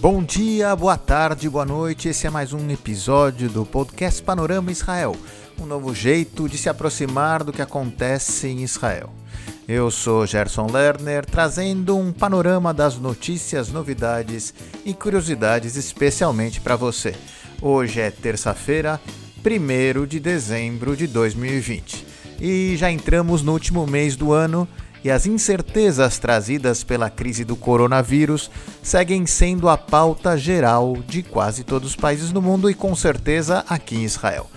Bom dia, boa tarde, boa noite. Esse é mais um episódio do podcast Panorama Israel, um novo jeito de se aproximar do que acontece em Israel. Eu sou Gerson Lerner, trazendo um panorama das notícias, novidades e curiosidades especialmente para você. Hoje é terça-feira, 1 de dezembro de 2020 e já entramos no último mês do ano e as incertezas trazidas pela crise do coronavírus seguem sendo a pauta geral de quase todos os países do mundo e com certeza aqui em Israel.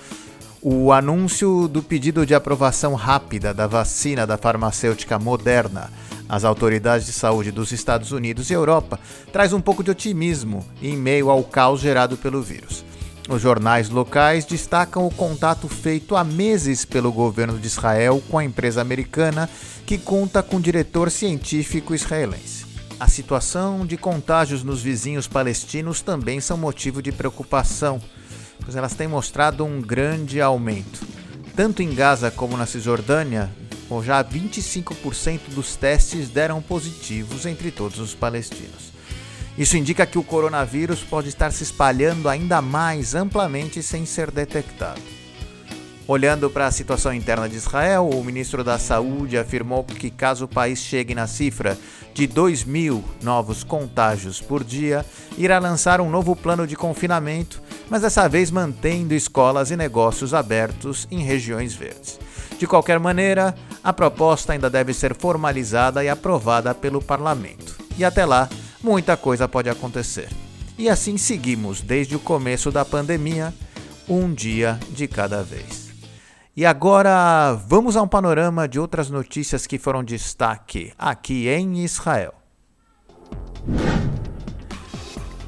O anúncio do pedido de aprovação rápida da vacina da farmacêutica Moderna às autoridades de saúde dos Estados Unidos e Europa traz um pouco de otimismo em meio ao caos gerado pelo vírus. Os jornais locais destacam o contato feito há meses pelo governo de Israel com a empresa americana, que conta com diretor científico israelense. A situação de contágios nos vizinhos palestinos também são motivo de preocupação, pois elas têm mostrado um grande aumento. Tanto em Gaza como na Cisjordânia, já 25% dos testes deram positivos entre todos os palestinos. Isso indica que o coronavírus pode estar se espalhando ainda mais amplamente sem ser detectado. Olhando para a situação interna de Israel, o ministro da Saúde afirmou que, caso o país chegue na cifra de 2 mil novos contágios por dia, irá lançar um novo plano de confinamento, mas dessa vez mantendo escolas e negócios abertos em regiões verdes. De qualquer maneira, a proposta ainda deve ser formalizada e aprovada pelo parlamento. E até lá, muita coisa pode acontecer. E assim seguimos desde o começo da pandemia, um dia de cada vez. E agora vamos a um panorama de outras notícias que foram destaque aqui em Israel.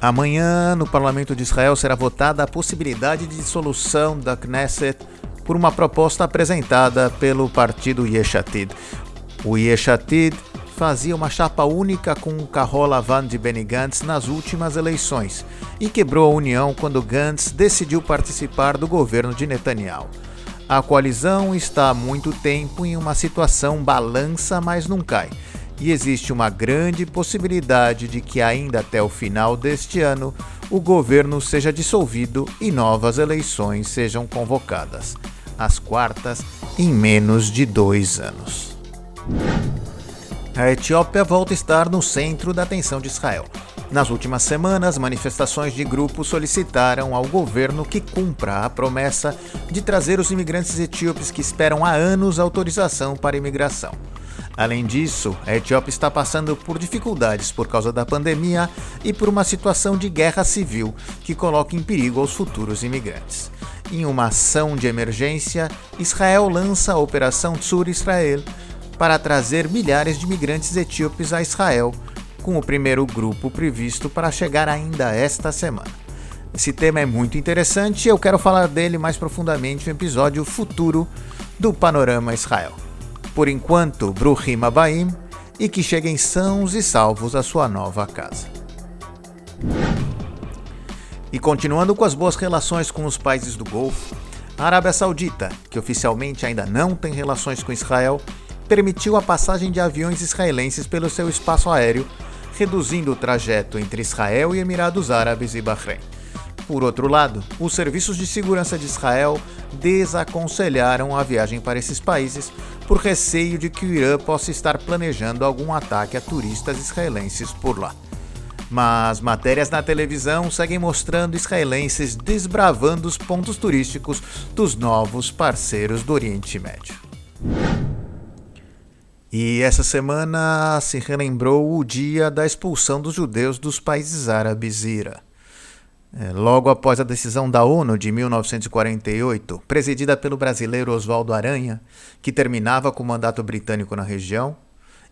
Amanhã, no parlamento de Israel, será votada a possibilidade de dissolução da Knesset por uma proposta apresentada pelo partido Yeshatid. O Yeshatid fazia uma chapa única com o Carola Van de Benny Gantz nas últimas eleições e quebrou a união quando Gantz decidiu participar do governo de Netanyahu. A coalizão está há muito tempo em uma situação balança, mas não cai, e existe uma grande possibilidade de que ainda até o final deste ano o governo seja dissolvido e novas eleições sejam convocadas, as quartas em menos de dois anos. A Etiópia volta a estar no centro da atenção de Israel. Nas últimas semanas, manifestações de grupos solicitaram ao governo que cumpra a promessa de trazer os imigrantes etíopes que esperam há anos autorização para imigração. Além disso, a Etiópia está passando por dificuldades por causa da pandemia e por uma situação de guerra civil que coloca em perigo os futuros imigrantes. Em uma ação de emergência, Israel lança a Operação Tsur Israel, para trazer milhares de migrantes etíopes a Israel, com o primeiro grupo previsto para chegar ainda esta semana. Esse tema é muito interessante e eu quero falar dele mais profundamente no episódio futuro do Panorama Israel. Por enquanto, Bruhim Abaim e que cheguem sãos e salvos à sua nova casa. E continuando com as boas relações com os países do Golfo, a Arábia Saudita, que oficialmente ainda não tem relações com Israel, permitiu a passagem de aviões israelenses pelo seu espaço aéreo, reduzindo o trajeto entre Israel e Emirados Árabes e Bahrein. Por outro lado, os serviços de segurança de Israel desaconselharam a viagem para esses países por receio de que o Irã possa estar planejando algum ataque a turistas israelenses por lá. Mas matérias na televisão seguem mostrando israelenses desbravando os pontos turísticos dos novos parceiros do Oriente Médio. E essa semana se relembrou o dia da expulsão dos judeus dos países árabes Ira. É, logo após a decisão da ONU de 1948, presidida pelo brasileiro Oswaldo Aranha, que terminava com o mandato britânico na região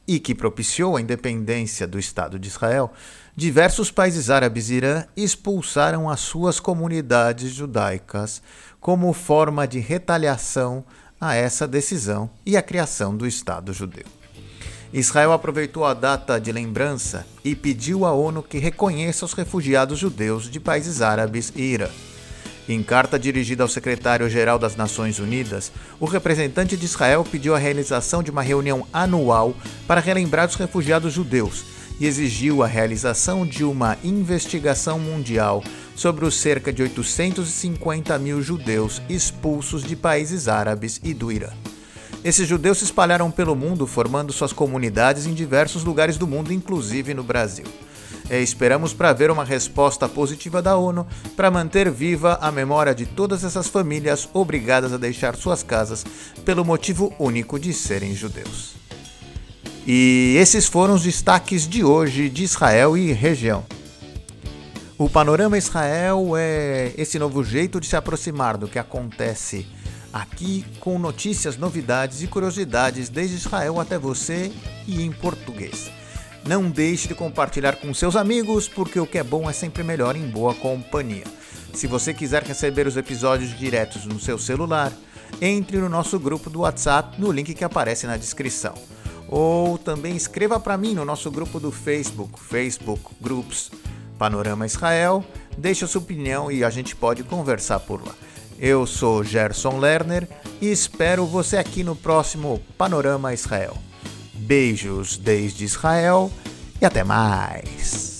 e que propiciou a independência do Estado de Israel, diversos países árabes Irã expulsaram as suas comunidades judaicas como forma de retaliação a essa decisão e a criação do Estado judeu. Israel aproveitou a data de lembrança e pediu à ONU que reconheça os refugiados judeus de países árabes e Irã. Em carta dirigida ao secretário-geral das Nações Unidas, o representante de Israel pediu a realização de uma reunião anual para relembrar os refugiados judeus e exigiu a realização de uma investigação mundial sobre os cerca de 850 mil judeus expulsos de países árabes e do Irã. Esses judeus se espalharam pelo mundo, formando suas comunidades em diversos lugares do mundo, inclusive no Brasil. E esperamos para ver uma resposta positiva da ONU para manter viva a memória de todas essas famílias obrigadas a deixar suas casas pelo motivo único de serem judeus. E esses foram os destaques de hoje de Israel e região. O Panorama Israel é esse novo jeito de se aproximar do que acontece aqui com notícias, novidades e curiosidades desde Israel até você e em português. Não deixe de compartilhar com seus amigos, porque o que é bom é sempre melhor em boa companhia. Se você quiser receber os episódios diretos no seu celular, entre no nosso grupo do WhatsApp no link que aparece na descrição. Ou também escreva para mim no nosso grupo do Facebook, Facebook Groups Panorama Israel. Deixe sua opinião e a gente pode conversar por lá. Eu sou Gerson Lerner e espero você aqui no próximo Panorama Israel. Beijos desde Israel e até mais!